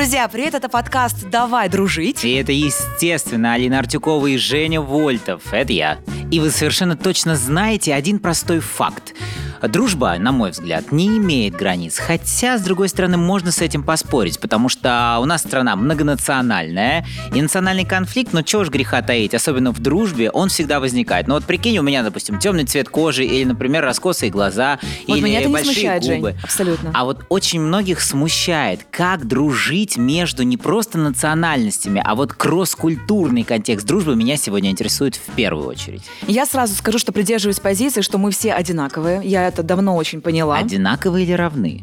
Друзья, привет, это подкаст «Давай дружить». И это, естественно, Алина Артюкова и Женя Вольтов. Это я. И вы совершенно точно знаете один простой факт. Дружба, на мой взгляд, не имеет границ. Хотя, с другой стороны, можно с этим поспорить, потому что у нас страна многонациональная, и национальный конфликт, ну чего ж греха таить, особенно в дружбе, он всегда возникает. Ну вот прикинь, у меня, допустим, темный цвет кожи, или, например, раскосые глаза, Вот или меня это не большие смущает, Жень, губы. абсолютно. А вот очень многих смущает, как дружить между не просто национальностями, а вот кросс-культурный контекст дружбы меня сегодня интересует в первую очередь. Я сразу скажу, что придерживаюсь позиции, что мы все одинаковые. Я это давно очень поняла. Одинаковые или равны?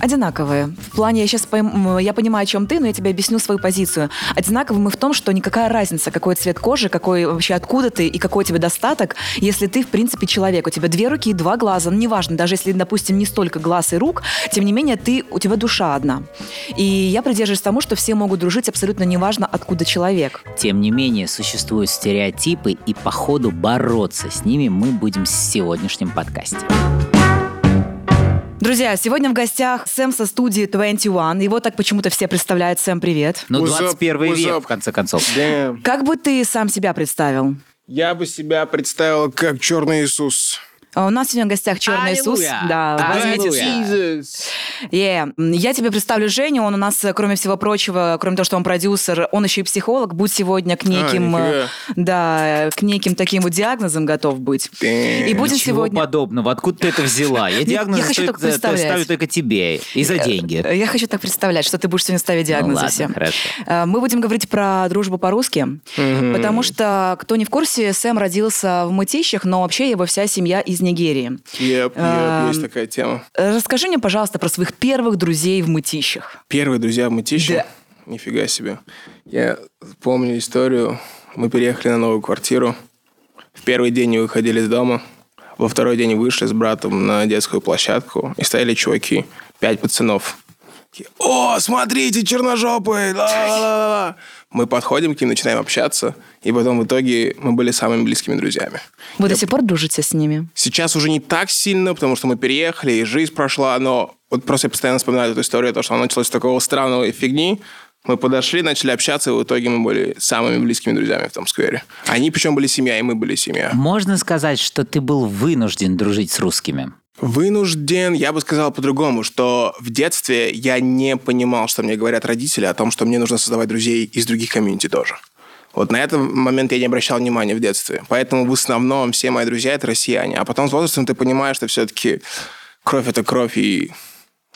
Одинаковые. В плане, я сейчас я понимаю, о чем ты, но я тебе объясню свою позицию. Одинаковые мы в том, что никакая разница, какой цвет кожи, какой вообще откуда ты и какой у тебя достаток, если ты, в принципе, человек. У тебя две руки и два глаза. Ну, неважно, даже если, допустим, не столько глаз и рук, тем не менее, ты, у тебя душа одна. И я придерживаюсь тому, что все могут дружить абсолютно неважно, откуда человек. Тем не менее, существуют стереотипы, и по ходу бороться с ними мы будем в сегодняшнем подкасте. Друзья, сегодня в гостях Сэм со студии 21. Его так почему-то все представляют. Сэм, привет. Ну, What's up, 21 what's век, в конце концов. Damn. Как бы ты сам себя представил? Я бы себя представил как черный Иисус. А у нас сегодня в гостях Черный Иисус. Да, возьмите! Yeah. Я тебе представлю Женю. Он у нас, кроме всего прочего, кроме того, что он продюсер, он еще и психолог. Будь сегодня к неким, А, э, нифига. да, к неким таким вот диагнозам готов быть. И будем Ничего сегодня... подобного. Откуда ты это взяла? Я диагноз я хочу только- ставлю только тебе. И за деньги. Э, Я хочу так представлять, что ты будешь сегодня ставить диагнозы ладно, всем. хорошо. Э, Мы будем говорить про дружбу по-русски, потому что, кто не в курсе, Сэм родился в Мытищах, но вообще его вся семья из Нигерии. Еп, еп, Эм, есть такая тема. Расскажи мне, пожалуйста, про своих первых друзей в Мытищах. Первые друзья в Мытище? Да. Нифига себе. Я помню историю. Мы переехали на новую квартиру. В первый день не выходили из дома. Во второй день вышли с братом на детскую площадку. И стояли чуваки, пять пацанов. О, смотрите, черножопые! ла-ла-ла-ла». Мы подходим к ним, начинаем общаться. И потом в итоге мы были самыми близкими друзьями. Вы до сих пор дружите с ними? Сейчас уже не так сильно, потому что мы переехали, и жизнь прошла, но вот просто я постоянно вспоминаю эту историю, то, что она началась с такого странного фигни. Мы подошли, начали общаться, и в итоге мы были самыми близкими друзьями в том сквере. Они причем были семья, и мы были семья. Можно сказать, что ты был вынужден дружить с русскими. Вынужден, я бы сказал по-другому, что в детстве я не понимал, что мне говорят родители о том, что мне нужно создавать друзей из других комьюнити тоже. Вот на этот момент я не обращал внимания в детстве. Поэтому в основном все мои друзья – это россияне. А потом с возрастом ты понимаешь, что все-таки кровь – это кровь, и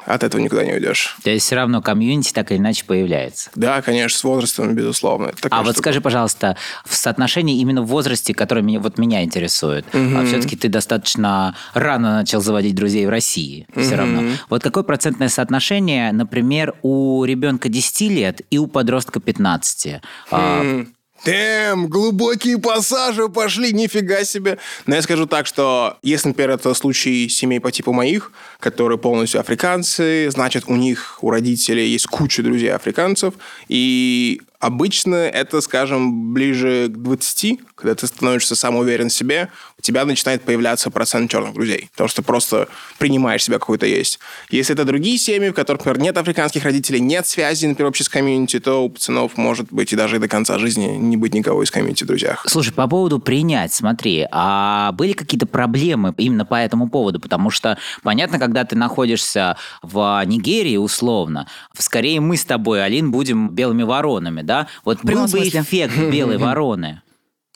от этого никуда не уйдешь. То есть все равно комьюнити так или иначе появляется. Да, конечно, с возрастом, безусловно. А вот штука. скажи, пожалуйста, в соотношении именно в возрасте, который меня, вот меня интересует, а все-таки ты достаточно рано начал заводить друзей в России, все равно. Вот какое процентное соотношение, например, у ребенка 10 лет и у подростка 15? А, Дэм, глубокие пассажи пошли, нифига себе. Но я скажу так, что если, например, это случай семей по типу моих, которые полностью африканцы, значит, у них, у родителей есть куча друзей африканцев, и обычно это, скажем, ближе к 20, когда ты становишься самоуверен в себе, у тебя начинает появляться процент черных друзей, потому что ты просто принимаешь себя какой-то есть. Если это другие семьи, в которых, например, нет африканских родителей, нет связи, например, вообще с комьюнити, то у пацанов может быть и даже и до конца жизни не быть никого из комьюнити в друзьях. Слушай, по поводу принять, смотри, а были какие-то проблемы именно по этому поводу? Потому что, понятно, когда ты находишься в Нигерии, условно, скорее мы с тобой, Алин, будем белыми воронами, да? Вот был бы эффект белой вороны.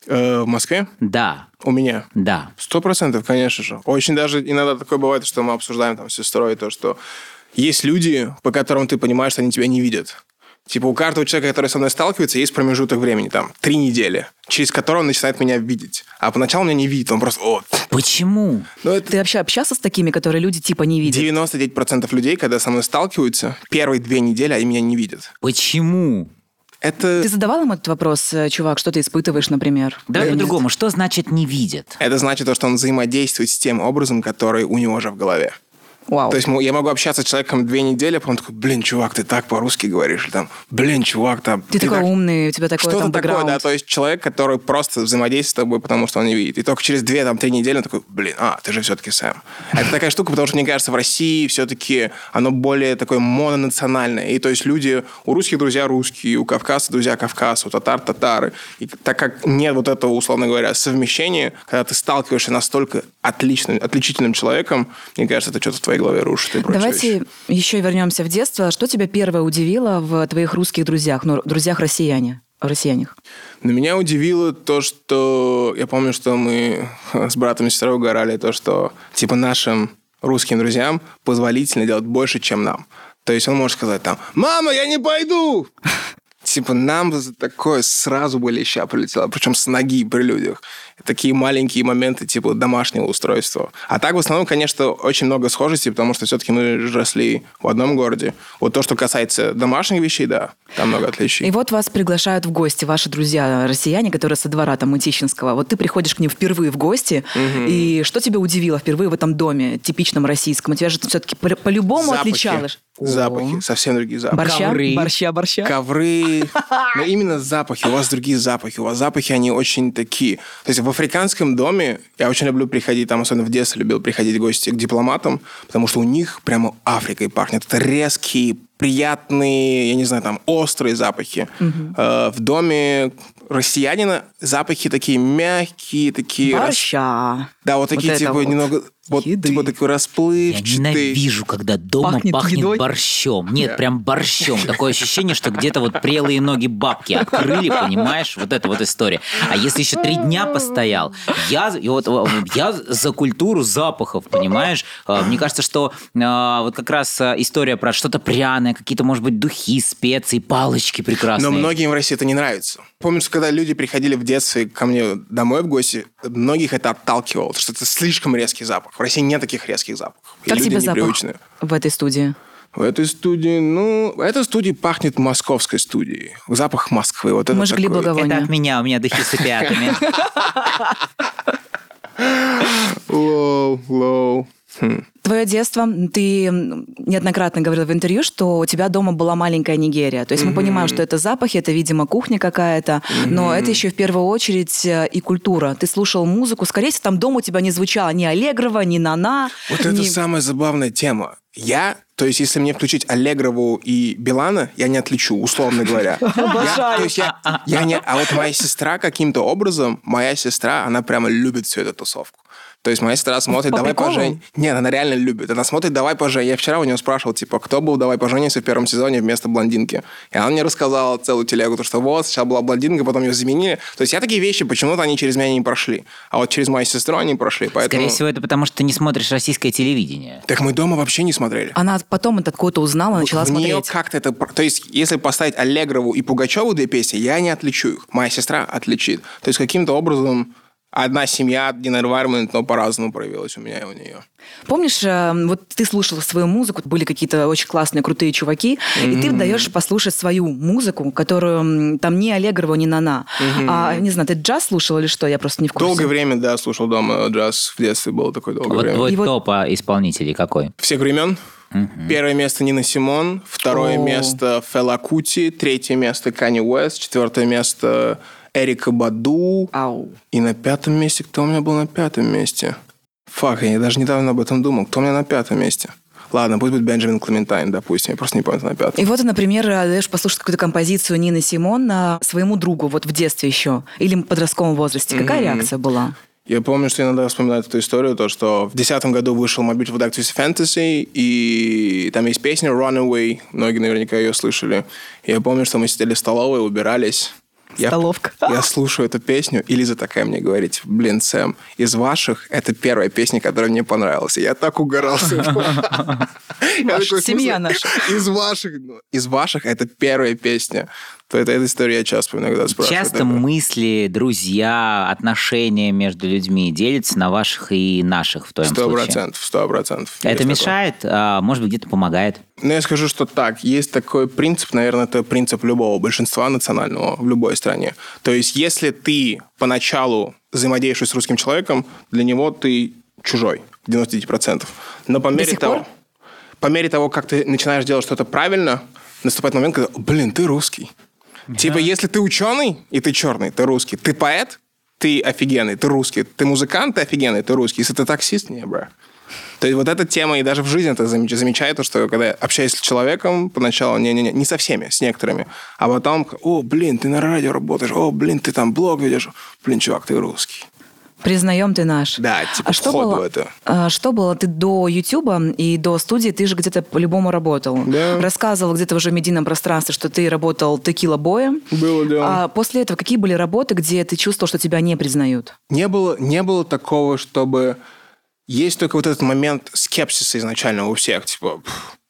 Э, в Москве? Да, У меня. да. Сто процентов, конечно же. Очень даже иногда такое бывает, что мы обсуждаем там с сестрой то, что есть люди, по которым ты понимаешь, что они тебя не видят. Типа у каждого человека, который со мной сталкивается, есть промежуток времени, там, три недели, через который он начинает меня видеть. А поначалу меня не видит, он просто, о, Почему? ну это Ты вообще общался с такими, которые люди типа не видят? 99% людей, когда со мной сталкиваются, первые две недели они меня не видят. Почему? Это, Ты задавал им этот вопрос, э, чувак, что ты испытываешь, например? Давай по-другому. Что значит не видят? это значит то, что он взаимодействует с тем образом, который у него же в голове. Вау. То есть я могу общаться с человеком две недели, а потом такой, блин, чувак, ты так по-русски говоришь, или там, блин, чувак, там... Ты такой так- умный, у тебя такой Что-то такое, да, то есть человек, который просто взаимодействует с тобой, потому что он не видит. И только через две, там, три недели он такой, блин, а, ты же все-таки Сэм. Это такая штука, потому что, мне кажется, в России все-таки оно более такое мононациональное. И то есть люди, у русских друзья русские, у кавказцев друзья кавказцы, у татар татары. И так как нет вот этого, условно говоря, совмещения, когда ты сталкиваешься настолько отличным, отличительным человеком, мне кажется, это что-то в твоей голове рушит и Давайте вещи. еще вернемся в детство. Что тебя первое удивило в твоих русских друзьях, ну, друзьях россияне, россиянях? Но меня удивило то, что... Я помню, что мы с братом и сестрой угорали, то, что типа нашим русским друзьям позволительно делать больше, чем нам. То есть он может сказать там, «Мама, я не пойду!» Типа нам за такое сразу бы леща прилетело, причем с ноги при людях. Такие маленькие моменты типа домашнего устройства. А так в основном, конечно, очень много схожестей, потому что все-таки мы же росли в одном городе. Вот то, что касается домашних вещей, да, там много отличий. И вот вас приглашают в гости ваши друзья россияне, которые со двора там Мытищинского. Вот ты приходишь к ним впервые в гости, и что тебя удивило впервые в этом доме, типичном российском? У тебя же все-таки по-любому отличалось. Запахи, совсем другие запахи. Борща? Ковры. Борща, борща. Ковры. Но именно запахи. У вас другие запахи. У вас запахи, они очень такие. То есть в африканском доме я очень люблю приходить, там особенно в детстве любил приходить в гости к дипломатам, потому что у них прямо Африкой пахнет. Это резкие, приятные, я не знаю, там острые запахи. Э, В доме россиянина запахи такие мягкие, такие... рас- Борща. Да, вот такие, это типа, вот. немного... Вот, Еды. типа, такой Я расплывчатый. ненавижу, когда дома Пахнет пахнет, едой. борщом. Нет, прям борщом. Такое ощущение, что где-то вот прелые ноги бабки открыли, понимаешь? Вот эта вот история. А если еще три дня постоял, я, и вот, э, я за культуру запахов, понимаешь? Э, Мне кажется, что э, вот как раз история про что-то пряное, какие-то, может быть, духи, специи, палочки прекрасные. Но многим в России это не нравится. Помню, что когда люди приходили в детстве ко мне домой в гости, многих это отталкивало, что это слишком резкий запах. В России нет таких резких запахов. И Как люди тебе запах непривычны. в этой студии? В этой студии, ну, эта студия пахнет московской студией. Запах Москвы. Вот это Мы жгли такой. благовоние. Это от меня, у меня духи с опиатами. Low, low. Хм. Твое детство, ты неоднократно говорил в интервью, что у тебя дома была маленькая Нигерия. То есть мы понимаем, что это запахи, это, видимо, кухня какая-то, но это еще в первую очередь э, и культура. Ты слушал музыку, скорее всего, там дома у тебя не звучало ни Аллегрова, ни На-На. Вот это ни- самая забавная тема. Я, то есть, если мне включить Аллегрову и Билана, я не отличу, условно говоря. Я, то есть я, я не, а вот моя сестра каким-то образом, моя сестра, она прямо любит всю эту тусовку. То есть моя сестра смотрит По «Давай приколу? пожень». Нет, она реально любит. Она смотрит «Давай пожень». Я вчера у нее спрашивал, типа, кто был «Давай поженимся» в первом сезоне вместо блондинки. И она мне рассказала целую телегу, то, что вот, сначала была блондинка, потом ее заменили. То есть я такие вещи, почему-то они через меня не прошли. А вот через мою сестру они прошли. Поэтому... Скорее всего, это потому, что ты не смотришь российское телевидение. Так мы дома вообще не смотрели. Она потом это откуда-то узнала, начала в нее смотреть. как-то это... То есть, если поставить Аллегрову и Пугачеву две песни, я не отличу их. Моя сестра отличит. То есть, каким-то образом одна семья, один environment, но по-разному проявилась у меня и у нее. Помнишь, э, вот ты слушал свою музыку, были какие-то очень классные, крутые чуваки, и ты даешь послушать свою музыку, которую там ни Аллегрова, ни Нана. А, не знаю, ты джаз слушал или что? Я просто не в курсе. Долгое время, да, слушал дома джаз. В детстве было такое долгое Вот время. твой И вот- топ а, исполнителей какой? Всех времен. Первое место Нина Симон, второе О. место Фела Кути, третье место Кани Уэст, четвертое место Эрика Баду. Ау. И на пятом месте, кто у меня был на пятом месте? Фак, я даже недавно об этом думал. Кто у меня на пятом месте? Ладно, пусть будет Бенджамин Клементайн, допустим. Я просто не помню, на пятом. И вот, например, даешь послушать какую-то композицию Нины Симон а, своему другу вот в детстве еще или в подростковом возрасте. Какая реакция была? Я помню, что иногда вспоминаю эту историю, то, что в 2010 году вышел мобиль в Activist Fantasy, и там есть песня Runaway, многие наверняка ее слышали. Я помню, что мы сидели в столовой, убирались. Я- Столовка. Я, слушаю эту песню, и Лиза такая мне говорит, блин, Сэм, из ваших это первая песня, которая мне понравилась. Я так угорал. с этого. Я Ваша такой, «В семья наша. Из ваших, ну, из ваших это первая песня. То это, эта история я часто вспоминаю, когда спрашивают. Часто мысли, друзья, отношения между людьми делятся на ваших и наших в твоем Сто случае. процентов, сто процентов. Это такое. мешает, а, может быть, где-то помогает. Ну, я скажу, что так. Есть такой принцип, наверное, это принцип любого большинства национального в любой стране. То есть, если ты поначалу взаимодействуешь с русским человеком, для него ты чужой, 99%. Но по мере сих того... пор? по мере того, как ты начинаешь делать что-то правильно, наступает момент, когда, блин, ты русский. Типа, если ты ученый, и ты черный, ты русский. Ты поэт, ты офигенный, ты русский. Ты музыкант, ты офигенный, ты русский. Если ты таксист, не, бро. То есть вот эта тема, и даже в жизни это замеч- замечаю, то, что когда я общаюсь с человеком, поначалу, не-не-не, не со всеми, с некоторыми, а потом, о, блин, ты на радио работаешь, о, блин, ты там блог ведешь, блин, чувак, ты русский. Признаем, ты наш. Да, типа, а что было, это. а что было ты до Ютуба и до студии, ты же где-то по-любому работал. Да. Рассказывал где-то уже в медийном пространстве, что ты работал текила боем. Было дело. А после этого какие были работы, где ты чувствовал, что тебя не признают? Не было, не было такого, чтобы... Есть только вот этот момент скепсиса изначально у всех. Типа,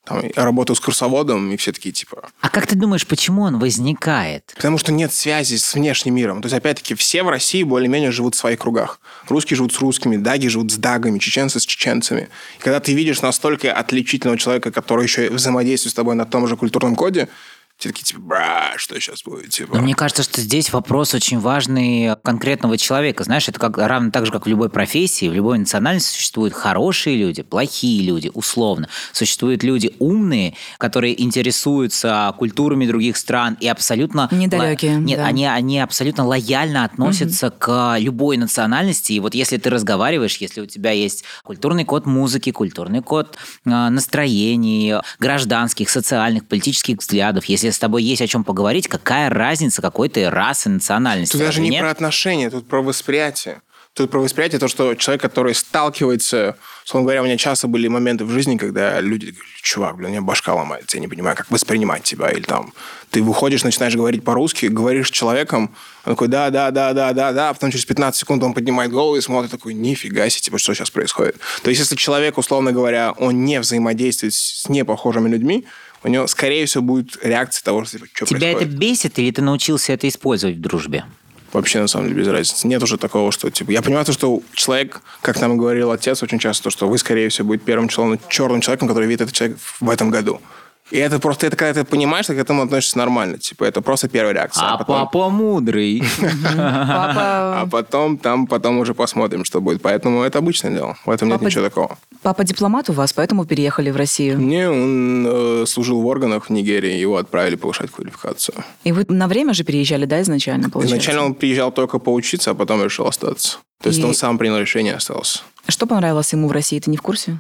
там, я работаю с курсоводом, и все такие, типа... А как ты думаешь, почему он возникает? Потому что нет связи с внешним миром. То есть, опять-таки, все в России более-менее живут в своих кругах. Русские живут с русскими, даги живут с дагами, чеченцы с чеченцами. И когда ты видишь настолько отличительного человека, который еще взаимодействует с тобой на том же культурном коде, все такие, типа, бра, что сейчас будет? Типа. Но мне кажется, что здесь вопрос очень важный конкретного человека. Знаешь, это как, равно так же, как в любой профессии, в любой национальности существуют хорошие люди, плохие люди, условно. Существуют люди умные, которые интересуются культурами других стран и абсолютно... Недалекие, ло- Нет, да. они, они абсолютно лояльно относятся к любой национальности. И вот если ты разговариваешь, если у тебя есть культурный код музыки, культурный код э, настроений, гражданских, социальных, политических взглядов, если с тобой есть о чем поговорить, какая разница какой ты расы, национальности? Тут даже не нет? про отношения, тут про восприятие. Тут про восприятие то, что человек, который сталкивается... Условно говоря, у меня часто были моменты в жизни, когда люди говорят, чувак, блин, у меня башка ломается, я не понимаю, как воспринимать тебя. Или там ты выходишь, начинаешь говорить по-русски, говоришь с человеком, он такой, да, да, да, да, да, да, а потом через 15 секунд он поднимает голову и смотрит такой, нифига себе, типа, что сейчас происходит. То есть, если человек, условно говоря, он не взаимодействует с непохожими людьми, у него, скорее всего, будет реакция того, что, типа, что Тебя происходит. это бесит или ты научился это использовать в дружбе? Вообще, на самом деле, без разницы. Нет уже такого, что, типа... Я понимаю, то, что человек, как нам говорил отец очень часто, то, что вы, скорее всего, будете первым черным, черным человеком, который видит этот человек в этом году. И это просто, это когда ты понимаешь, ты к этому относишься нормально. Типа, это просто первая реакция. А потом, папа мудрый. А потом, там, потом уже посмотрим, что будет. Поэтому это обычное дело. В этом нет ничего такого. папа дипломат у вас, поэтому переехали в Россию. Не, он э, служил в органах в Нигерии, его отправили повышать квалификацию. И вы на время же переезжали, да, изначально, получается? Изначально он приезжал только поучиться, а потом решил остаться. То есть он сам принял решение и остался. Что понравилось ему в России, ты не в курсе?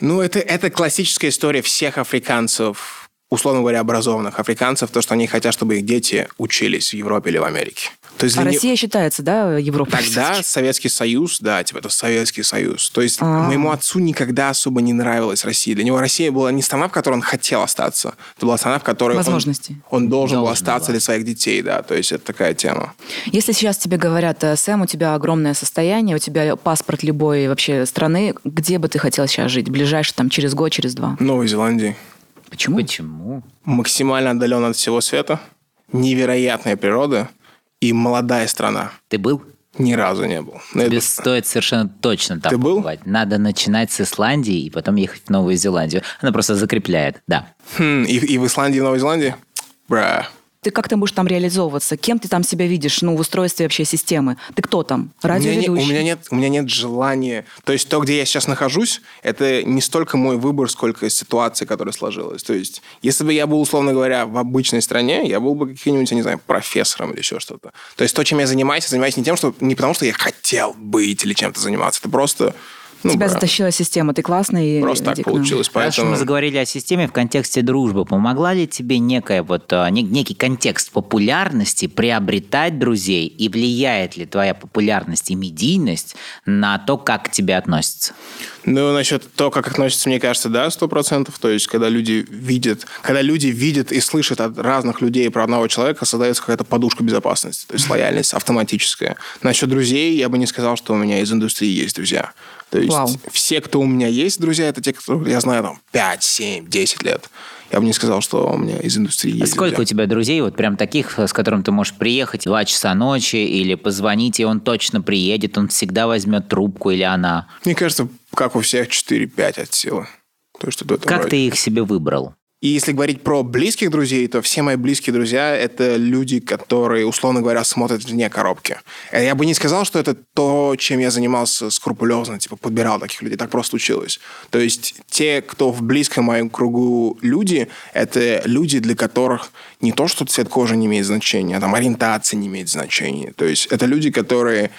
Ну, это, это классическая история всех африканцев, условно говоря, образованных африканцев, то, что они хотят, чтобы их дети учились в Европе или в Америке. То есть А для них- Россия считается, да, Европой? Тогда Советский Союз, да, типа это Советский Союз. То есть А. моему отцу никогда особо не нравилась Россия. Для него Россия была не страна, в которой он хотел остаться. Это была страна, в которой он- Возможности. Он, должен был Должен остаться был. для своих детей, да. То есть это такая тема. Если сейчас тебе говорят, э, Сэм, у тебя огромное состояние, у тебя паспорт любой вообще страны, где бы ты хотел сейчас жить? Ближайший, там, через год, через два? Новой Зеландии. Почему? Почему? Максимально отдален от всего света. Невероятная природа и молодая страна. Ты был? Ни разу не был. Тебе это- стоит совершенно точно там Ты был? побывать. Надо начинать с Исландии и потом ехать в Новую Зеландию. Она просто закрепляет, да. Хм, и, и в Исландии, и в Новой Зеландии? Бра. Ты как ты будешь там реализовываться? Кем ты там себя видишь, ну, в устройстве вообще системы? Ты кто там? У меня, не- Радиоведущий? у, меня нет, у меня нет желания. То есть то, где я сейчас нахожусь, это не столько мой выбор, сколько ситуация, которая сложилась. То есть если бы я был, условно говоря, в обычной стране, я был бы каким-нибудь, я не знаю, профессором или еще что-то. То есть то, чем я занимаюсь, я занимаюсь не тем, что не потому, что я хотел быть или чем-то заниматься. Это просто... Ну, Тебя бра, затащила система, ты классный. Просто так получилось. Раз Поэтому... мы заговорили о системе в контексте дружбы, помогла ли тебе некая вот, а, не- некий контекст популярности приобретать друзей и влияет ли твоя популярность и медийность на то, как к тебе относятся? Ну, насчет того, как относятся, мне кажется, да, сто процентов. То есть, когда люди видят, когда люди видят и слышат от разных людей про одного человека, создается какая-то подушка безопасности, то есть лояльность автоматическая. Насчет друзей я бы не сказал, что у меня из индустрии есть друзья. То есть Вау. все, кто у меня есть друзья, это те, которых я знаю там 5, 7, 10 лет. Я бы не сказал, что у меня из индустрии А есть Сколько у друзья. тебя друзей, вот прям таких, с которым ты можешь приехать в 2 часа ночи или позвонить, и он точно приедет, он всегда возьмет трубку или она? Мне кажется, как у всех 4-5 от силы. То есть, этом Как роде. ты их себе выбрал? И если говорить про близких друзей, то все мои близкие друзья — это люди, которые, условно говоря, смотрят вне коробки. Э, Я бы не сказал, что это то, чем я занимался скрупулезно, типа подбирал таких людей. Так просто случилось. То есть те, кто в близком моем кругу люди, это люди, для которых не то, что цвет кожи не имеет значения, а там ориентация не имеет значения. То есть это люди, которые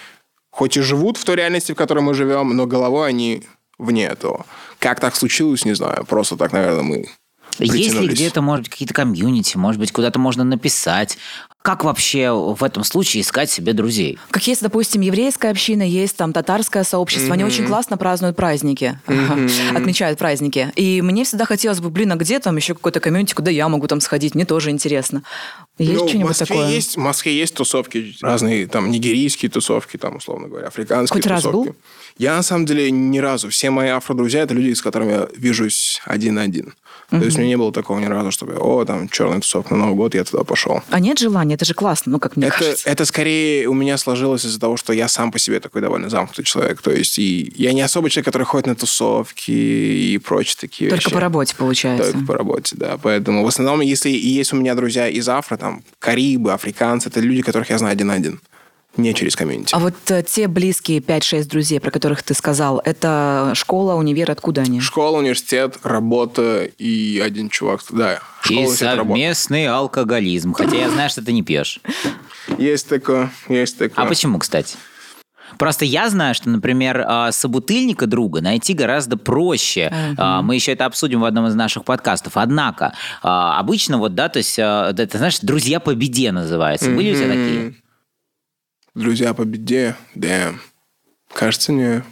хоть и живут в той реальности, в которой мы живем, но головой они вне этого. Как так случилось, не знаю. Просто так, наверное, мы Есть ли где-то, может быть, какие-то комьюнити, может быть, куда-то можно написать? Как вообще в этом случае искать себе друзей? Как есть, допустим, еврейская община, есть там татарское сообщество, они очень классно празднуют праздники, отмечают праздники. И мне всегда хотелось бы, блин, а где там еще какой-то комьюнити, куда я могу там сходить, мне тоже интересно. Есть Ну, что-нибудь такое? есть, в Москве есть тусовки, разные там нигерийские тусовки, там, условно говоря, африканские Хоть раз тусовки. был? Я, на самом деле, ни разу. Все мои афро-друзья – это люди, с которыми я вижусь один на один. То есть у меня не было такого ни разу, чтобы, о, там, черная тусовка на Новый год, я туда пошел. А нет желания? Это же классно, ну, как мне Это, кажется. это скорее у меня сложилось из-за того, что я сам по себе такой довольно замкнутый человек. То есть и я не особо человек, который ходит на тусовки и прочие такие Только вещи. по работе, получается. Только по работе, да. Поэтому в основном, если и есть у меня друзья из Афро, там, Карибы, африканцы, это люди, которых я знаю один на один. Не через комьюнити. А вот э, те близкие 5-6 друзей, про которых ты сказал, это школа, универ, откуда они? Школа, университет, работа и один чувак. Да, школа, И университет, работа. совместный алкоголизм. Хотя я знаю, что ты не пьешь. Есть такое, есть такое. А почему, кстати? Просто я знаю, что, например, а, собутыльника друга найти гораздо проще. А, Мы еще это обсудим в одном из наших подкастов. Однако, а, обычно вот, да, то есть, ты знаешь, друзья по беде называются. Были у тебя такие? Друзья по беде, да. Кажется, не.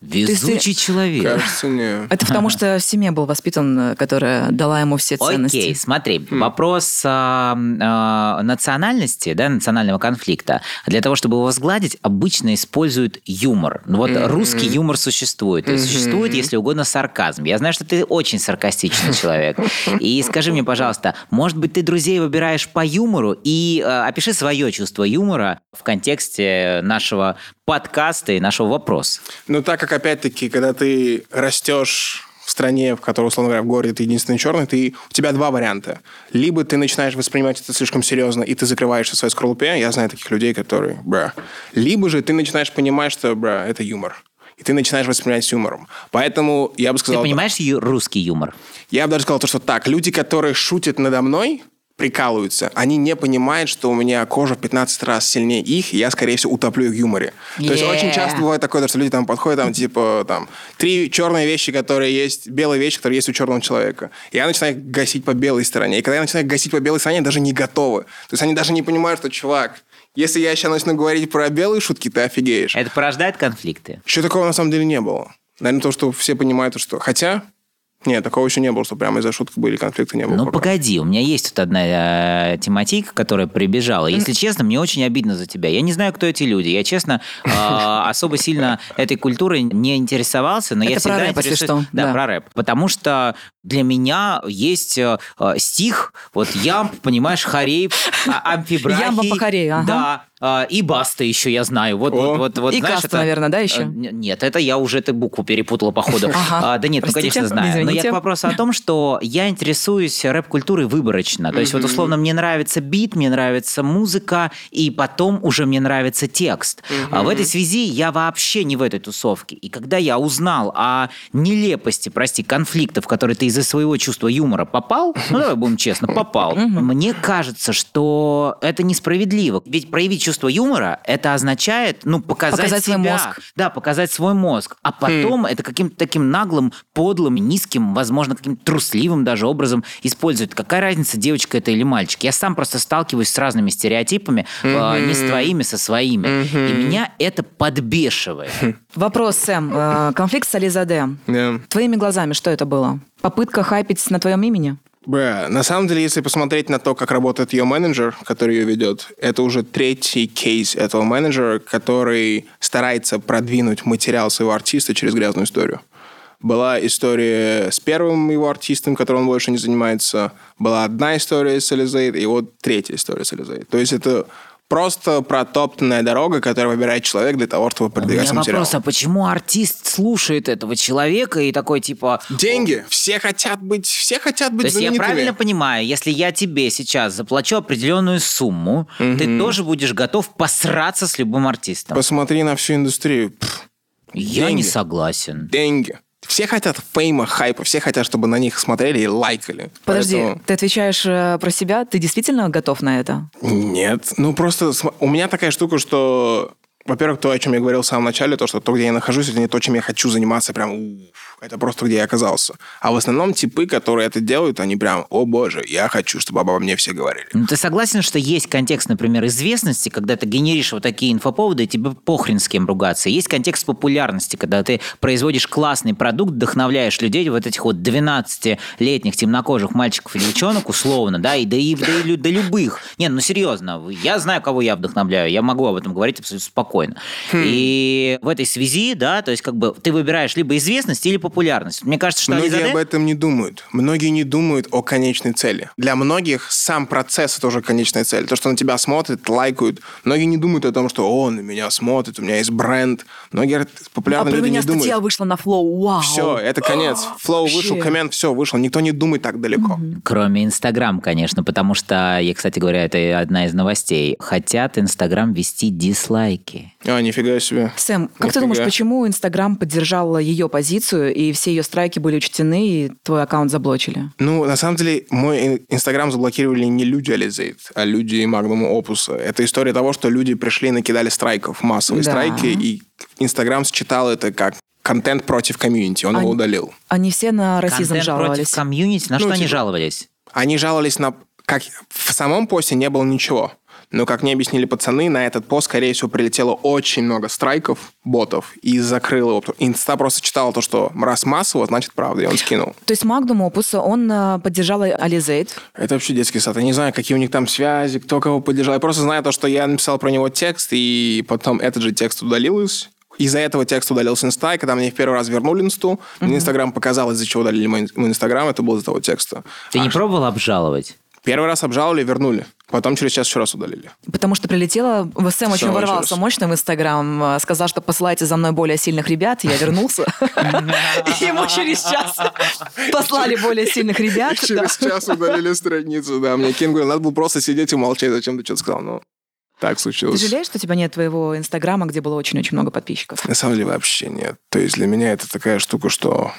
Везучий человек. Кажется, не. Это потому что в семье был воспитан, э, которая дала ему все ценности. Окей, смотри, вопрос а, а, национальности, да, национального конфликта. Для того, чтобы его сгладить, обычно используют юмор. Ну Вот русский юмор существует. Есть существует, если угодно, сарказм. Я знаю, что ты очень саркастичный человек. И скажи мне, пожалуйста, может быть, ты друзей выбираешь по юмору и а, опиши свое чувство юмора в контексте нашего подкаста и нашего вопроса. Ну, так как, опять-таки, когда ты растешь в стране, в которой, условно говоря, в городе ты единственный черный, ты, у тебя два варианта. Либо ты начинаешь воспринимать это слишком серьезно, и ты закрываешься в своей скорлупе. Я знаю таких людей, которые, бра. Либо же ты начинаешь понимать, что, бра, это юмор. И ты начинаешь воспринимать с юмором. Поэтому я бы Ты сказал... понимаешь ю- русский юмор? Я бы даже сказал то, что так, люди, которые шутят надо мной, прикалываются, они не понимают, что у меня кожа в 15 раз сильнее их, и я, скорее всего, утоплю их в юморе. То есть Yeah. очень часто бывает такое, что люди там подходят, там, типа, там, три черные вещи, которые есть, белые вещи, которые есть у черного человека. И я начинаю их гасить по белой стороне. И когда я начинаю гасить по белой стороне, они даже не готовы. То есть они даже не понимают, что, чувак, если я сейчас начну говорить про белые шутки, ты офигеешь. Это порождает конфликты? Еще такого на самом деле не было. Наверное, то, что все понимают, что... Хотя... Нет, такого еще не было, что прямо из-за шуток были конфликты, не было. Ну, погоди, у меня есть тут одна э, тематика, которая прибежала. Если честно, мне очень обидно за тебя. Я не знаю, кто эти люди. Я, честно, э, особо сильно этой культурой не интересовался, но я Это про всегда рэп, если интересуюсь- что, Да, да. про рэп. Потому что для меня есть э, э, стих, вот ямб, понимаешь, хорей, а- амфибрахий. Ямба по хорею, ага. Да, э, и баста еще я знаю. Вот, О. вот, вот, вот, И знаешь, каста, это- наверное, да, еще? Э, н- Нет, это я уже эту букву перепутала, походу. Ага. А, да нет, ну, Простите, конечно, знаю. Но я к вопросу о том, что я интересуюсь рэп-культурой выборочно. То есть вот условно мне нравится бит, мне нравится музыка, и потом уже мне нравится текст. А в этой связи я вообще не в этой тусовке. И когда я узнал о нелепости, прости, конфликтов, которые ты из-за своего чувства юмора попал, ну давай будем честно, попал, мне кажется, что это несправедливо. Ведь проявить чувство юмора, это означает, ну, показать, Показать свой себя. мозг. Да, показать свой мозг. А потом это каким-то таким наглым, подлым, низким, возможно, каким-то трусливым даже образом используют. Какая разница, девочка это или мальчик? Я сам просто сталкиваюсь с разными стереотипами, э, не с твоими, со своими. И меня это подбешивает. Вопрос, Сэм. Э, Конфликт с Ализаде. Да. Твоими глазами что это было? Попытка хайпить на твоем имени? Бля, на самом деле, если посмотреть на то, как работает ее менеджер, который ее ведет, это уже третий кейс этого менеджера, который старается продвинуть материал своего артиста через грязную историю. Была история с первым его артистом, которым он больше не занимается. Была одна история с Элизейд, и вот третья история с Элизейд. То есть это просто протоптанная дорога, которую выбирает человек для того, чтобы У продвигать меня материал. вопрос, а почему артист слушает этого человека и такой типа... Деньги. Все хотят быть, все хотят быть То есть я правильно понимаю, если я тебе сейчас заплачу определенную сумму, ты тоже будешь готов посраться с любым артистом? Посмотри на всю индустрию. Пф, Я деньги. не согласен. деньги. Все хотят фейма, хайпа, все хотят, чтобы на них смотрели и лайкали. Подожди, Поэтому- ты отвечаешь э, про себя? Ты действительно готов на это? Нет. Ну, просто у меня такая штука, что... Во-первых, то, о чем я говорил в самом начале, то, что то, где я нахожусь, это не то, чем я хочу заниматься, прям, это просто где я оказался. А в основном типы, которые это делают, они прям, о боже, я хочу, чтобы обо мне все говорили. Ну, ты согласен, что есть контекст, например, известности, когда ты генеришь вот такие инфоповоды, и тебе похрен с кем ругаться. Есть контекст популярности, когда ты производишь классный продукт, вдохновляешь людей, вот этих вот 12-летних темнокожих мальчиков и девчонок, условно, да, и да и да, и да любых. Нет, ну серьезно, я знаю, кого я вдохновляю, я могу об этом говорить абсолютно спокойно. И в этой связи, да, то есть как бы ты выбираешь либо известность или популярность. Мне кажется, что Многие Ализаде- об этом не думают. Многие не думают о конечной цели. Для многих сам процесс это уже конечная цель. То, что на тебя смотрят, лайкают. Многие не думают о том, что о, на меня смотрит, у меня есть бренд. Многие а популярные про люди меня не думают. статья вышла на флоу. Вау. Все, это конец. Флоу вышел, коммент, все, вышел. Никто не думает так далеко. Кроме Инстаграм, конечно, потому что, я, кстати говоря, это одна из новостей. Хотят Инстаграм вести дизлайки. А, нифига себе. Сэм, как ты Нифига. думаешь, почему Инстаграм поддержал ее позицию, и все ее страйки были учтены, и твой аккаунт заблочили? Ну, на самом деле, мой ин- Инстаграм заблокировали не люди Ализейт, а люди Магнума Опуса. Это история того, что люди пришли и накидали страйков, массовые Да. страйки, и Инстаграм считал это как контент против комьюнити, он его Они- удалил. Они все на расизм Контент жаловались. против комьюнити. На Ну, что они типа- жаловались? Они жаловались на... Как в самом посте не было ничего. Но, как мне объяснили пацаны, на этот пост, скорее всего, прилетело очень много страйков, ботов, и закрыл его. Инста просто читала то, что раз массово, значит правда, и он скинул. То есть Magnum Opus, он э, поддержал Alizade. Это вообще детский сад. Я не знаю, какие у них там связи, кто кого поддержал. Я просто знаю то, что я написал про него текст, и потом этот же текст удалился. Из-за этого текст удалился инста, и когда мне в первый раз вернули инсту, мне инстаграм показал, из-за чего удалили мой ин- мой инстаграм, это было из-за того текста. Ты А не пробовал обжаловать? Первый раз обжаловали, вернули. Потом через час еще раз удалили. Потому что прилетело, Сэм очень Всё, ворвался началось. мощно в Инстаграм, э, сказал, что посылайте за мной более сильных ребят, я вернулся. И ему через час послали более сильных ребят. Через час удалили страницу, да. Мне Кин говорил, надо было просто сидеть и молчать, зачем ты что-то сказал. Ну, так Ты случилось. жалеешь, что у тебя нет твоего Инстаграма, где было очень-очень много подписчиков? На самом деле вообще нет. То есть для меня это такая штука, что...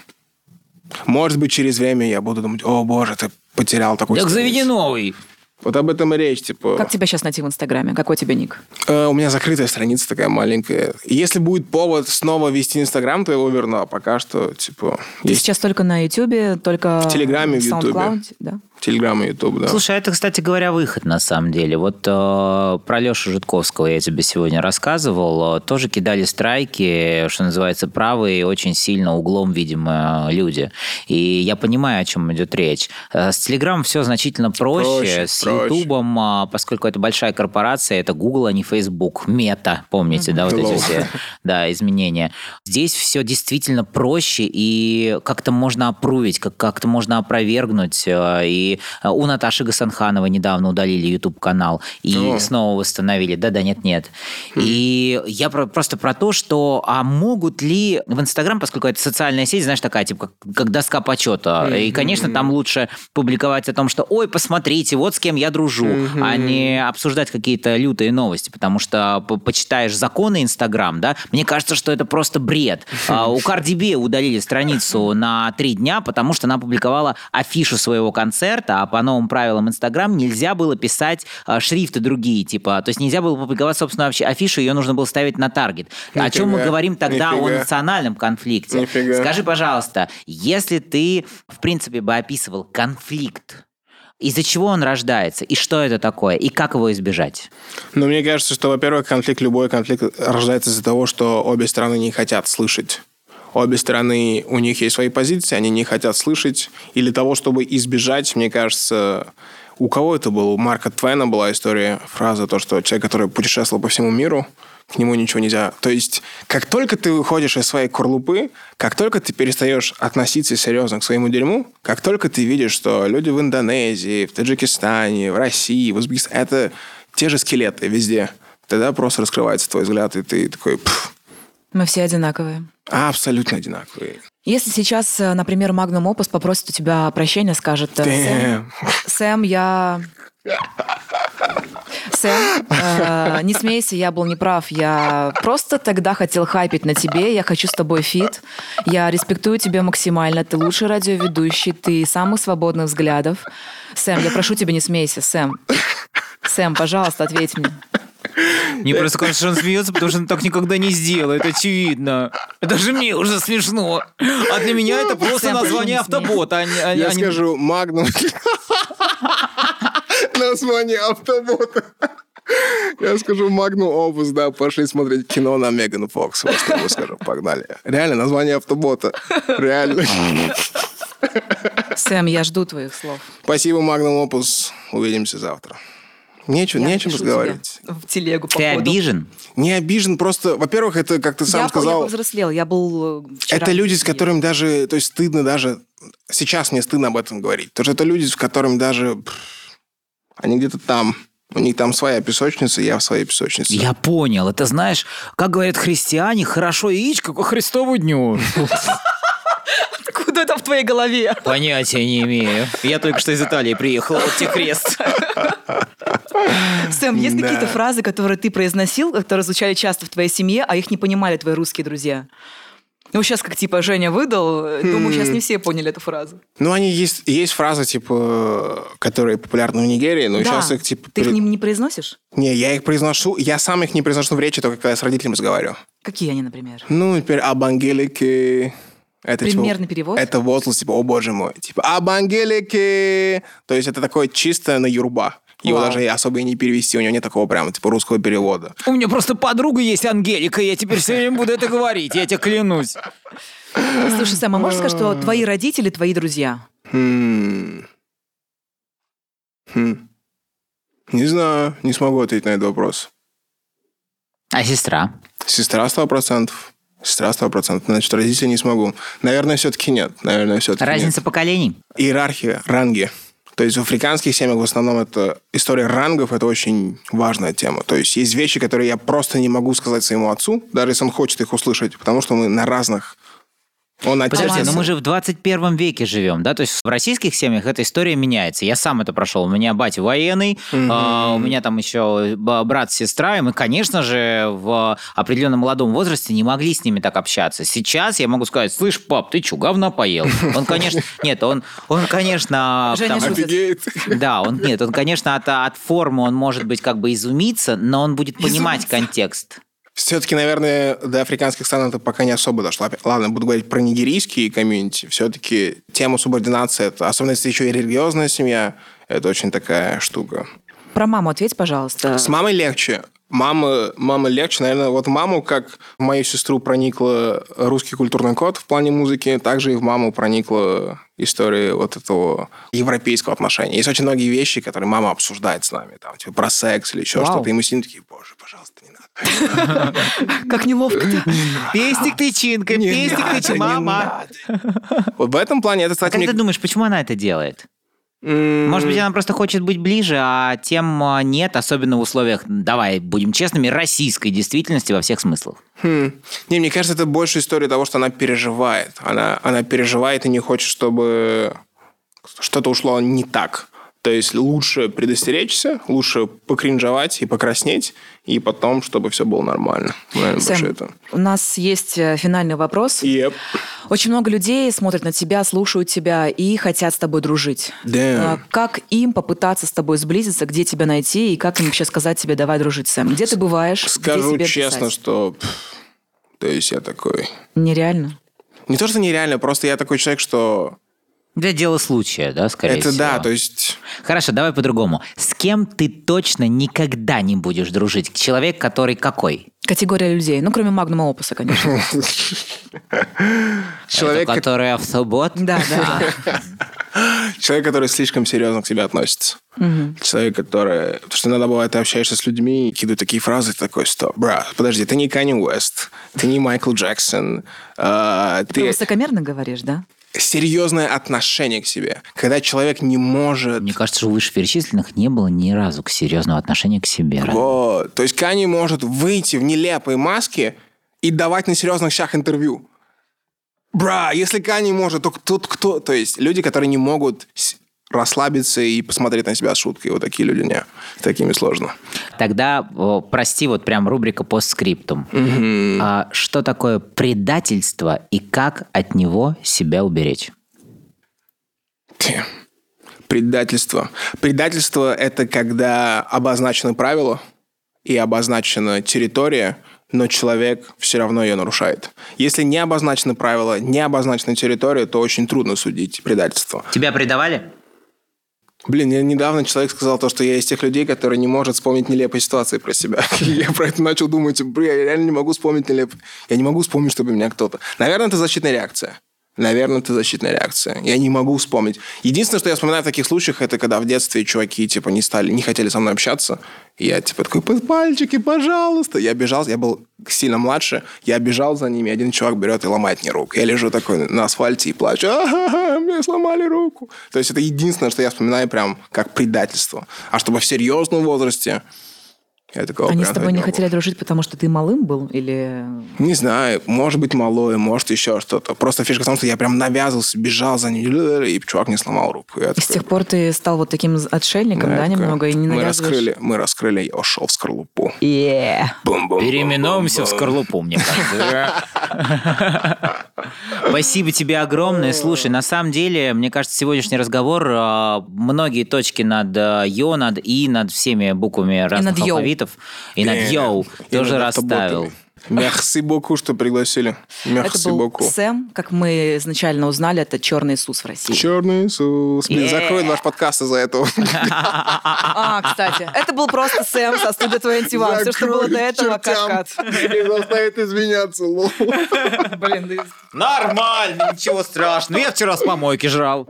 Может быть, через время я буду думать, о боже, ты потерял такой Так страницу». заведи новый. Вот об этом и речь, типа... Как тебя сейчас найти в Инстаграме? Какой тебе ник? э, у меня закрытая страница такая маленькая. Если будет повод снова вести Инстаграм, то я его верну. А пока что, типа, Ты есть сейчас только на Ютубе, только В Телеграме, в Ютубе. Да? Телеграм и Ютуб, да. Слушай, а это, кстати говоря, выход на самом деле. Вот э, про Лешу Житковского я тебе сегодня рассказывал. Э, Тоже кидали страйки, что называется, правые, очень сильно углом, видимо, люди. И я понимаю, о чем идет речь. Э, С Телеграмом все значительно проще. Проще, с. Ютубом, а, поскольку это большая корпорация, это Google, а не Facebook. Мета, помните, да, вот эти Hello. все да, изменения. Здесь все действительно проще, и как-то можно опрувить, как- как-то можно опровергнуть. э, И э, у Наташи Гасанхановой недавно удалили YouTube-канал и О. снова восстановили. Да-да, нет-нет. И я про- просто про то, что а могут ли в Инстаграм, поскольку это социальная сеть, знаешь, такая, типа, как, как доска почета. И, конечно, там лучше публиковать о том, что, ой, посмотрите, вот с кем я дружу, а не обсуждать какие-то лютые новости, потому что по- почитаешь законы Инстаграм, да, мне кажется, что это просто бред. А, У B удалили страницу на три дня, потому что она публиковала афишу своего концерта, а по новым правилам Инстаграм нельзя было писать а, шрифты другие, типа, то есть нельзя было публиковать, собственно, вообще афишу, ее нужно было ставить на таргет. О чем мы говорим тогда о нифига. национальном конфликте? Нифига. Скажи, пожалуйста, если ты, в принципе, бы описывал конфликт, из-за чего он рождается, и что это такое, и как его избежать? Но мне кажется, что, во-первых, конфликт, любой конфликт рождается из-за того, что обе стороны не хотят слышать. Обе стороны, у них есть свои позиции, они не хотят слышать. И для того, чтобы избежать, мне кажется, у кого это было? У Марка Твена была история, фраза, то, что человек, который путешествовал по всему миру, к нему ничего нельзя. То есть, как только ты выходишь из своей корлупы, как только ты перестаешь относиться серьезно к своему дерьму, как только ты видишь, что люди в Индонезии, в Таджикистане, в России, в Узбекистане, это те же скелеты везде. Тогда просто раскрывается твой взгляд, и ты такой, «Пф, Мы все одинаковые. абсолютно одинаковые. Если сейчас, э, например, Magnum Opus попросит у тебя прощения, скажет, э, Сэм. Сэм, я... Сэм, э, не смейся, я был неправ. Я просто тогда хотел хайпить на тебе. Я хочу с тобой фит. Я респектую тебя максимально. Ты лучший радиоведущий. Ты самых свободных взглядов. Сэм, я прошу тебя, не смейся. Сэм. Сэм, пожалуйста, ответь мне. Мне просто кажется, что он смеется, потому что он так никогда не сделает, очевидно. Даже мне уже смешно. А для меня это просто название не автобота. а не- а не- Я а не- скажу Магнум. Название автобота. Я скажу Магнум Опус, да, пошли смотреть кино на Меган Фокс. Вот что я скажу, погнали. Реально, название автобота. Реально. Сэм, я жду твоих слов. Спасибо, Магнум Опус. Увидимся завтра. Нечего, Я не о чем напишу разговаривать. В телегу, Ты походу. обижен? Не обижен, просто, во-первых, это, как ты сам я, я сказал, повзрослел, я был э, вчера это люди, с которыми даже, то есть стыдно даже, сейчас мне стыдно об этом говорить, потому что это люди, с которыми даже, они где-то там, у них там своя песочница, я в своей песочнице. Я понял. Это знаешь, как говорят христиане, хорошо яичко ко Христову дню. Откуда это в твоей голове? Понятия не имею. Я только что из Италии приехал. Вот тебе крест. Сэм, есть Да. какие-то фразы, которые ты произносил, которые звучали часто в твоей семье, а их не понимали твои русские друзья? Ну, сейчас как типа Женя выдал, думаю, сейчас не все поняли эту фразу. Ну, они есть, есть фразы, типа, которые популярны в Нигерии, но Да. сейчас их, типа... Ты их не, не произносишь? Не, я их произношу, я сам их не произношу в речи, только когда я с родителями разговариваю. Какие они, например? Ну, например, Абангелики. Это Примерный типа, перевод? Это возглас, типа, о боже мой. Типа, Абангелики. То есть это такое чисто на юрба. Его Вау. даже особо и не перевести, у него нет такого прямо, типа, русского перевода. У меня просто подруга есть Ангелика, и я теперь все время буду это говорить, я тебе клянусь. Слушай, Сэм, а можешь сказать, что твои родители твои друзья? Хм. Хм. Не знаю, не смогу ответить на этот вопрос. А сестра? Сестра сто процентов. Сестра сто процентов. Значит, родители не смогу. Наверное, все-таки нет. Наверное, все-таки Разница поколений? Иерархия, ранги. То есть в африканских семьях в основном это история рангов, это очень важная тема. То есть есть вещи, которые я просто не могу сказать своему отцу, даже если он хочет их услышать, потому что мы на разных... Он отец. Подожди, но Баланс. мы же в 21 веке живем, да? То есть в российских семьях эта история меняется. Я сам это прошел. У меня батя военный, а, у меня там еще б- брат, сестра, и мы, конечно же, в определенном молодом возрасте не могли с ними так общаться. Сейчас я могу сказать, слышь, пап, ты что, говна поел? Он, конечно... Нет, он, он конечно... Там-. Да, он нет, он, конечно, от, от формы он может быть как бы изумиться, но он будет понимать контекст. Все-таки, наверное, до африканских стран это пока не особо дошло. Ладно, буду говорить про нигерийские комьюнити. Все-таки тема субординации, это, особенно если еще и религиозная семья, это очень такая штука. Про маму ответь, пожалуйста. С мамой легче. Мама, мама легче, наверное, вот маму, как в мою сестру проникла русский культурный код в плане музыки, также и в маму проникла история вот этого европейского отношения. Есть очень многие вещи, которые мама обсуждает с нами, там, типа про секс или еще Вау. что-то, и мы сидим такие, боже, пожалуйста, не надо. Как неловко-то. Пестик тычинка, пестик тычинка, мама. Вот в этом плане это, А кстати, как мне- ты думаешь, почему она это делает? Может быть, она просто хочет быть ближе, а тем а, нет, особенно в условиях, давай будем честными, российской действительности во всех смыслах. Хм. Не, мне кажется, это больше история того, что она переживает. Она, она переживает и не хочет, чтобы что-то ушло не так. То есть лучше предостеречься, лучше покринжовать и покраснеть, и потом, чтобы все было нормально. Наверное, Сэм, это. у нас есть э, финальный вопрос. Yep. Очень много людей смотрят на тебя, слушают тебя и хотят с тобой дружить. Damn. А, Как им попытаться с тобой сблизиться, где тебя найти и как им вообще сказать тебе «давай дружить, Сэм»? Где ты бываешь? Скажу честно, писать? что... То есть я такой... Нереально. Не то, что нереально, просто я такой человек, что... Для дела случая, да, скорее это всего. да, то есть... Хорошо, давай по-другому. С кем ты точно никогда не будешь дружить? Человек, который какой? Категория людей. Ну, кроме Магнума Опуса, конечно. Человек, который автобот? Да, да. Человек, который слишком серьезно к себе относится. Человек, который... Потому что иногда бывает, ты общаешься с людьми, и кидают такие фразы, ты такой, стоп, бра, подожди, ты не Канни Уэст, ты не Майкл Джексон, а, Ты ты... высокомерно говоришь, да? Серьезное отношение к себе. Когда человек не может... Мне кажется, что у вышеперечисленных не было ни разу к серьезного отношения к себе. Вот. То есть Кани может выйти в нелепой маске и давать на серьезных щах интервью. Бра, если Кани может, то тут кто? То есть люди, которые не могут расслабиться и посмотреть на себя с шуткой. Вот такие люди не. С такими сложно. Тогда, о, прости, вот прям рубрика постскриптум. Мгм. А что такое предательство и как от него себя уберечь? Те. Предательство. Предательство – это когда обозначены правила и обозначена территория, но человек все равно ее нарушает. Если не обозначены правила, не обозначена территория, то очень трудно судить предательство. Тебя предавали? Блин, я недавно человек сказал то, что я из тех людей, которые не может вспомнить нелепые ситуации про себя. Я про это начал думать, блин, я реально не могу вспомнить нелепые. Я не могу вспомнить, чтобы меня кто-то... Наверное, это защитная реакция. Наверное, это защитная реакция. Я не могу вспомнить. Единственное, что я вспоминаю в таких случаях, это когда в детстве чуваки, типа, не стали, не хотели со мной общаться. И я, типа, такой, «Под пальчики, пожалуйста. Я бежал, я был сильно младше, я бежал за ними, один чувак берет и ломает мне руку. Я лежу такой на асфальте и плачу, ага, мне сломали руку. То есть это единственное, что я вспоминаю прям как предательство. А чтобы в серьезном возрасте, я такого Они с тобой не такого. хотели дружить, потому что ты малым был? Или... Не знаю, может быть, малое, может, еще что-то. Просто фишка в том, что я прям навязывался, бежал за ним, и чувак не сломал руку. Я И с такой, тех пор ты стал вот таким отшельником, «Ну, да, я такой, немного, и не мы навязываешь? раскрыли, мы раскрыли, я ушел в скорлупу. Yeah. Переименуемся в скорлупу, мне кажется. Спасибо тебе огромное. Слушай, на самом деле, мне кажется, сегодняшний разговор а, многие точки над а, «ё», над «и», над всеми буквами разных над алфавитов и над Э, «йоу» тоже расставил. Merci beaucoup, что пригласили. Был beaucoup. Сэм, как мы изначально узнали, это черный Иисус в России. Черный Иисус. Блин, Yeah. закроют ваш подкаст из-за этого. А, кстати, это был просто Сэм со студии 21. Все, что было до этого, каскад. И заставит извиняться, лол. Блин, Нормально, ничего страшного. Я вчера с помойки жрал.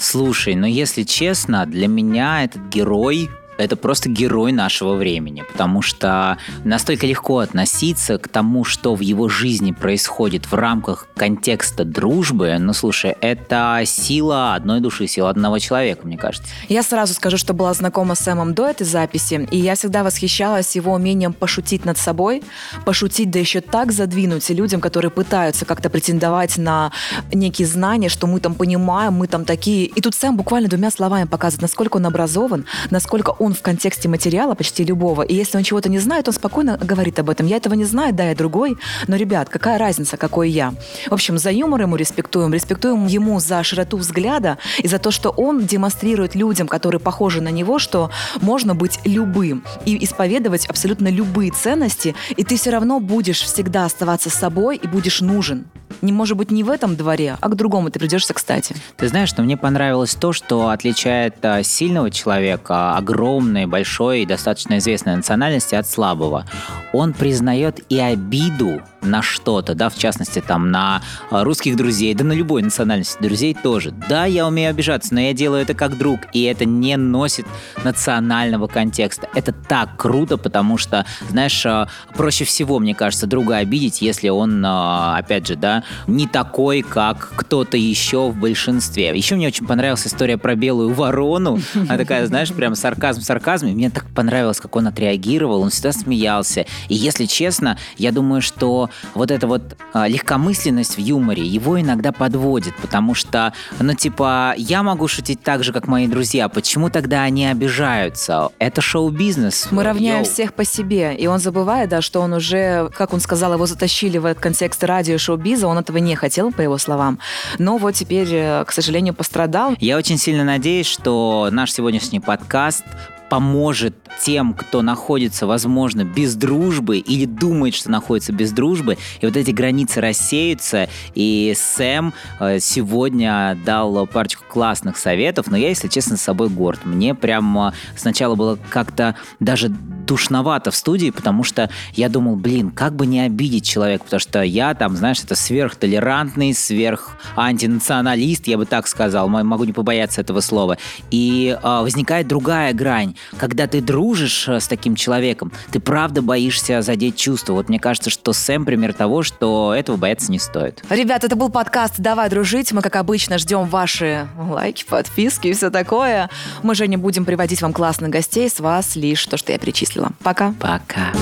Слушай, но если честно, для меня этот герой это просто герой нашего времени, потому что настолько легко относиться к тому, что в его жизни происходит в рамках контекста дружбы. Ну, слушай, это сила одной души, сила одного человека, мне кажется. Я сразу скажу, что была знакома с Сэмом до этой записи, и я всегда восхищалась его умением пошутить над собой, пошутить, да еще так задвинуть людям, которые пытаются как-то претендовать на некие знания, что мы там понимаем, мы там такие. И тут Сэм буквально двумя словами показывает, насколько он образован, насколько он в контексте материала почти любого. И если он чего-то не знает, он спокойно говорит об этом. Я этого не знаю, да, я другой. Но, ребят, какая разница, какой я? В общем, за юмор ему респектуем, респектуем ему за широту взгляда и за то, что он демонстрирует людям, которые похожи на него, что можно быть любым и исповедовать абсолютно любые ценности, и ты все равно будешь всегда оставаться собой и будешь нужен. Не может быть не в этом дворе, а к другому ты придешься кстати. Ты знаешь, что мне понравилось то, что отличает а, сильного человека, огромной, большой и достаточно известной национальности от слабого. Он признает и обиду на что-то, да, в частности, там, на а, русских друзей, да на любой национальности друзей тоже. Да, я умею обижаться, но я делаю это как друг, и это не носит национального контекста. Это так круто, потому что, знаешь, а, проще всего, мне кажется, друга обидеть, если он, а, опять же, да, не такой, как кто-то еще в большинстве. Еще мне очень понравилась история про белую ворону. Она такая, знаешь, прям сарказм сарказме. Мне так понравилось, как он отреагировал. Он всегда смеялся. И если честно, я думаю, что вот эта вот а, легкомысленность в юморе его иногда подводит, потому что, ну, типа, я могу шутить так же, как мои друзья. Почему тогда они обижаются? Это шоу-бизнес. Мы равняем Йоу. всех по себе. И он забывает, да, что он уже, как он сказал, его затащили в этот контекст радио и шоу-биза. Он этого не хотел, по его словам. Но вот теперь, э, к сожалению, пострадал. Я очень сильно надеюсь, что наш сегодняшний подкаст поможет тем, кто находится, возможно, без дружбы или думает, что находится без дружбы, и вот эти границы рассеются, и Сэм э, сегодня дал парочку классных советов, но я, если честно, с собой горд. Мне прям э, сначала было как-то даже душновато в студии, потому что я думал, блин, как бы не обидеть человека, потому что я там, знаешь, это сверхтолерантный, сверх антинационалист, я бы так сказал, могу не побояться этого слова. И э, возникает другая грань, когда ты дружишь э, с таким человеком, ты правда боишься задеть чувства. Вот мне кажется, что Сэм пример того, что этого бояться не стоит. Ребят, это был подкаст «Давай дружить». Мы, как обычно, ждем ваши лайки, подписки и все такое. Мы, Женя, будем приводить вам классных гостей. С вас лишь то, что я перечислила. Пока. Пока.